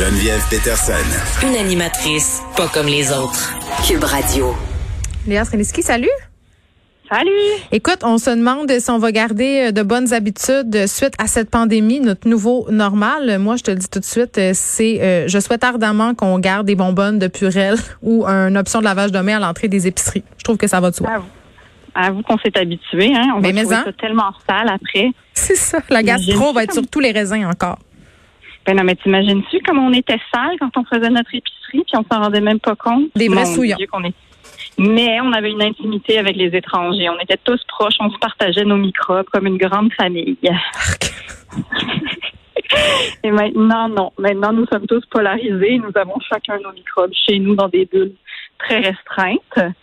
Geneviève Peterson. Une animatrice pas comme les autres. Cube Radio. Léa Streliski, salut. Salut! Écoute, on se demande si on va garder euh, de bonnes habitudes suite à cette pandémie, notre nouveau normal. Moi, je te le dis tout de suite, euh, c'est, euh, je souhaite ardemment qu'on garde des bonbonnes de Purel ou une option de lavage de main à l'entrée des épiceries. Je trouve que ça va de soi. Avoue, avoue qu'on s'est habitué, hein? On Ben, mais va trouver hein. ça tellement sale après. C'est ça. La gastro va être sur tous les raisins encore. Ben non, mais t'imagines-tu comme on était sale quand on faisait notre épicerie puis on s'en rendait même pas compte? Des vrais souillons. Est... Mais on avait une intimité avec les étrangers. On était tous proches, on se partageait nos microbes comme une grande famille. Et maintenant, non. Maintenant, nous sommes tous polarisés. Nous avons chacun nos microbes chez nous dans des bulles très restreintes.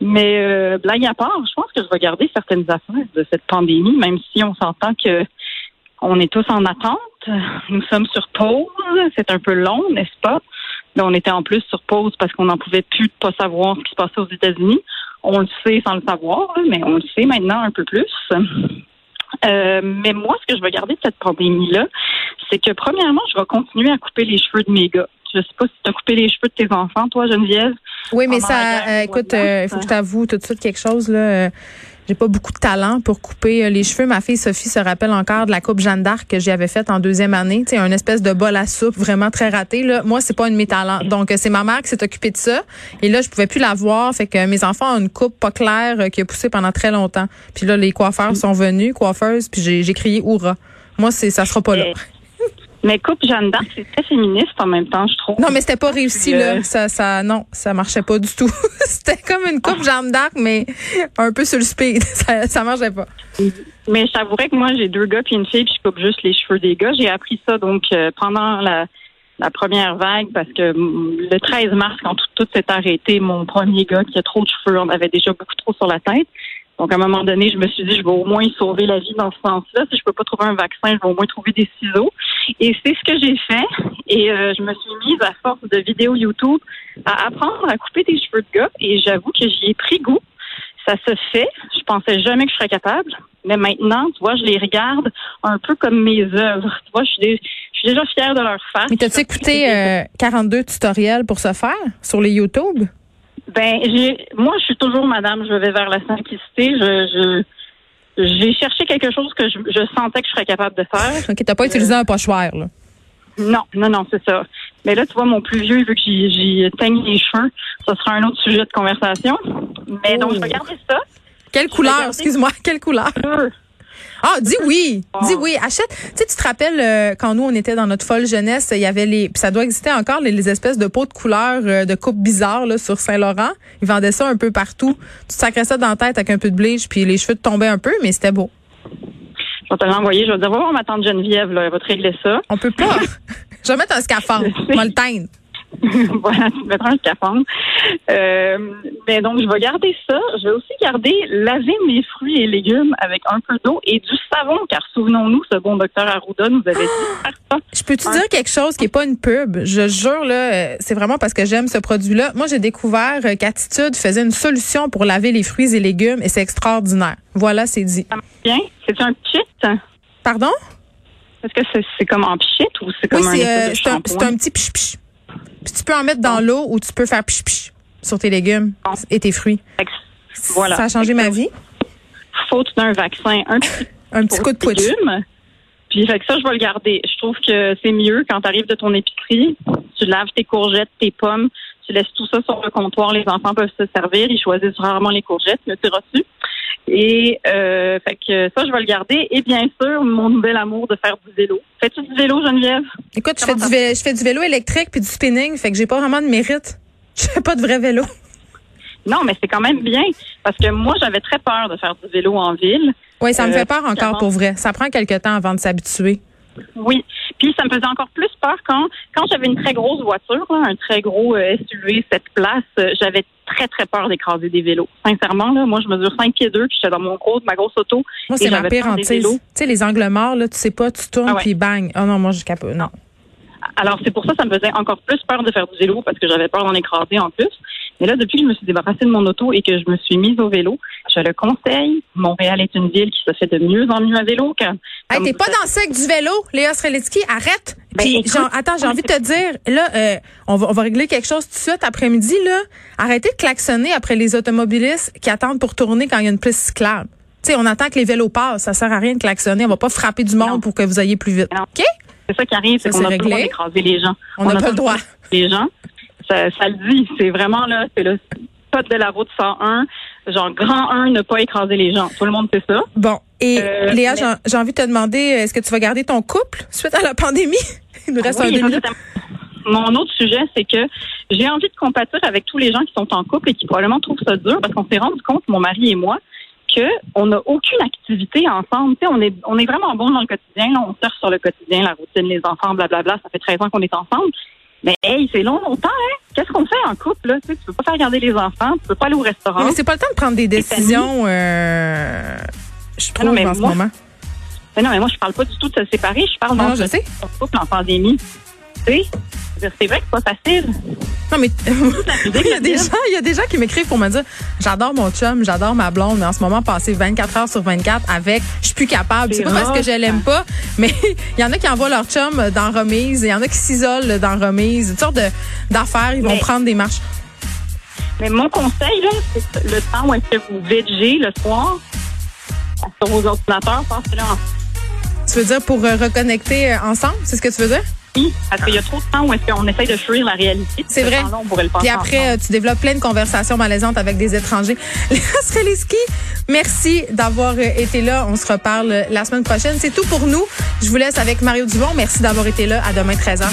Mais euh, blague à part, je pense que je vais garder certaines affaires de cette pandémie, même si on s'entend que on est tous en attente. Nous sommes sur pause. C'est un peu long, n'est-ce pas? Mais on était en plus sur pause parce qu'on n'en pouvait plus de pas savoir ce qui se passait aux États-Unis. On le sait sans le savoir, mais on le sait maintenant un peu plus. Euh, mais moi, ce que je vais garder de cette pandémie-là, c'est que premièrement, je vais continuer à couper les cheveux de mes gars. Je sais pas si tu as coupé les cheveux de tes enfants, toi, Geneviève. Oui, mais ça, guerre euh, écoute, euh, il mars. faut que je t'avoue tout de suite quelque chose là. J'ai pas beaucoup de talent pour couper euh, les cheveux. Ma fille Sophie se rappelle encore de la coupe Jeanne d'Arc que j'avais faite en deuxième année. Sais, un espèce de bol à soupe vraiment très raté. Là. Moi, c'est pas une de mes talents. Donc, euh, c'est ma mère qui s'est occupée de ça. Et là, je pouvais plus la voir. Fait que mes enfants ont une coupe pas claire euh, qui a poussé pendant très longtemps. Puis là, les coiffeurs sont venus, coiffeuses, puis j'ai, crié Oura. Moi, c'est ça sera pas là. Mais coupe Jeanne d'Arc, c'est très féministe en même temps, je trouve. Non, mais c'était pas réussi, Euh, là. Ça, ça, non, ça marchait pas du tout. c'était comme une coupe Jeanne d'Arc, mais un peu sur le speed. Ça, ça marchait pas. Mais je t'avouerais que moi, j'ai deux gars puis une fille, puis je coupe juste les cheveux des gars. J'ai appris ça donc euh, pendant la, la première vague parce que mm, le 13 mars, quand tout, tout s'est arrêté, mon premier gars qui a trop de cheveux, on avait déjà beaucoup trop sur la tête. Donc, à un moment donné, je me suis dit, je vais au moins sauver la vie dans ce sens-là. Si je peux pas trouver un vaccin, je vais au moins trouver des ciseaux. Et c'est ce que j'ai fait. Et euh, je me suis mise à force de vidéos YouTube à apprendre à couper des cheveux de gars. Et j'avoue que j'y ai pris goût. Ça se fait. Je pensais jamais que je serais capable. Mais maintenant, tu vois, je les regarde un peu comme mes œuvres. Tu vois, je suis, je suis déjà fière de leur faire. Mais t'as-tu écouté euh, 42 tutoriels pour ce faire sur les YouTube? Ben, j'ai, moi, je suis toujours madame, je vais vers la simplicité. Je, je, j'ai cherché quelque chose que je, je sentais que je serais capable de faire. OK, t'as pas utilisé un pochoir, là. Non, non, non, c'est ça. Mais là, tu vois, mon plus vieux, vu que j'y, teigne les cheveux, ce sera un autre sujet de conversation. Mais donc, je vais garder ça. Quelle couleur, excuse-moi, quelle couleur? Euh, Ah, dis oui, Oh. dis oui, achète. Tu sais, tu te rappelles euh, quand nous on était dans notre folle jeunesse, il y avait les, puis ça doit exister encore les, les espèces de pots de couleurs euh, de coupe bizarres là sur Saint-Laurent. Ils vendaient ça un peu partout. Tu te sacrais ça dans la tête avec un peu de bleach, puis les cheveux te tombaient un peu, mais c'était beau. je vais te l'envoyer. Je vais dire, va voir ma tante Geneviève, là, elle va te régler ça. On peut pas. Je vais mettre un scaphandre, je vais le teindre. voilà, tu mettras un scaphandre. Euh, mais donc, je vais garder ça. Je vais aussi garder laver mes fruits et légumes avec un peu d'eau et du savon, car souvenons-nous, ce bon docteur Arruda nous avait dit ça. Je peux-tu Un- dire quelque chose qui est pas une pub? Je jure, là, euh, c'est vraiment parce que j'aime ce produit-là. Moi, j'ai découvert euh, qu'Attitude faisait une solution pour laver les fruits et légumes et c'est extraordinaire. Voilà, c'est dit. Ça marche bien. C'est un pchit? Pardon? Est-ce que c'est c'est comme en pchit ou c'est Oui, comme un, euh, c'est un, c'est un petit piche. Puis tu peux en mettre dans l'eau ou tu peux faire piche piche sur tes légumes Bon. et tes fruits. Voilà. Ça a changé ma vie. Faute d'un vaccin, un petit Un petit coup de pouce. légumes. Puis fait que ça, je vais le garder. Je trouve que c'est mieux quand tu arrives de ton épicerie, tu laves tes courgettes, tes pommes, tu laisses tout ça sur le comptoir, les enfants peuvent se servir, ils choisissent rarement les courgettes, le tu reçu. Et euh, fait que ça, je vais le garder. Et bien sûr, mon nouvel amour de faire du vélo. Fais-tu du vélo, Geneviève? Écoute, je fais, du ça? vé- je fais du vélo électrique puis du spinning, fait que j'ai pas vraiment de mérite. Je fais pas de vrai vélo. Non, mais c'est quand même bien. Parce que moi, j'avais très peur de faire du vélo en ville. Oui, ça me Euh, fait peur encore avant- pour vrai. Ça prend quelque temps avant de s'habituer. Oui, Puis ça me faisait encore plus peur quand quand j'avais une très grosse voiture, là, un très gros euh, SUV, cette place, euh, j'avais très très peur d'écraser des vélos. Sincèrement là, moi je mesure 5 pieds 2 puis j'étais dans mon gros ma grosse auto. Moi, c'est ma pire hantise. Tu sais, les angles morts, là, tu sais pas, tu tournes, Ah ouais. puis bang. Oh non, moi, je capote. Non. Alors c'est pour ça que ça me faisait encore plus peur de faire du vélo parce que j'avais peur d'en écraser en plus. Mais là depuis que je me suis débarrassée de mon auto et que je me suis mise au vélo, je le conseille. Montréal est une ville qui se fait de mieux en mieux à vélo. Quand, Hey, comme t'es pas dans le sec du vélo, Léa Strelitzky, arrête. Ben, Puis, genre, attends, j'ai envie de te dire, là, euh, on, va, on va régler quelque chose tout de suite après-midi, là. Arrêtez de klaxonner après les automobilistes qui attendent pour tourner quand il y a une piste cyclable. Tu sais, on attend que les vélos passent, ça sert à rien de klaxonner, on va pas frapper du monde Non. pour que vous ayez plus vite. Non. OK? C'est ça qui arrive, c'est qu'on c'est a pas le droit d'écraser les gens. On n'a a pas le droit. Les gens, ça, ça le dit. C'est vraiment là, c'est le code de la route 101. Genre grand 1, ne pas écraser les gens. Tout le monde sait ça. Bon. Et Euh, Léa, mais- j'ai envie de te demander, est-ce que tu vas garder ton couple suite à la pandémie? Il nous reste Oui, un Mon autre sujet, c'est que j'ai envie de compatir avec tous les gens qui sont en couple et qui probablement trouvent ça dur parce qu'on s'est rendu compte, mon mari et moi, que on n'a aucune activité ensemble. On est on est vraiment bon dans le quotidien. Là, on surfe sur le quotidien, la routine, les enfants, blablabla. Ça fait 13 ans qu'on est ensemble. Mais hey, c'est long, longtemps, hein? Qu'est-ce qu'on fait en couple, là? Tu sais, tu peux pas faire garder les enfants, tu peux pas aller au restaurant. Mais c'est pas le temps de prendre des décisions, euh, je Ah non, trouve, mais en ce moment. Mais non, mais moi, je parle pas du tout de se séparer. Je parle Non, je sais. couple en pandémie. Tu sais, c'est vrai que c'est pas facile. Non, mais il y a des gens, il y a des gens qui m'écrivent pour me dire j'adore mon chum, j'adore ma blonde, mais en ce moment passer 24 heures sur 24 avec, je suis plus capable. C'est pas parce que je l'aime pas, mais il y en a qui envoient leur chum dans remise, il y en a qui s'isolent dans remise, toutes sortes de d'affaires, ils vont Mais- prendre des marches. Mais mon conseil, là, c'est que le temps où est-ce que vous végez le soir sur vos ordinateurs, passez-le en Tu veux dire pour euh, reconnecter euh, ensemble, c'est ce que tu veux dire? Famille, parce qu'il y a trop de temps où est-ce qu'on essaye de fuir la réalité. C'est Ce vrai. on le Puis après, euh, tu développes plein de conversations malaisantes avec des étrangers. Léa Streliski, merci d'avoir été là. On se reparle la semaine prochaine. C'est tout pour nous. Je vous laisse avec Mario Dubon. Merci d'avoir été là. À demain, 13h.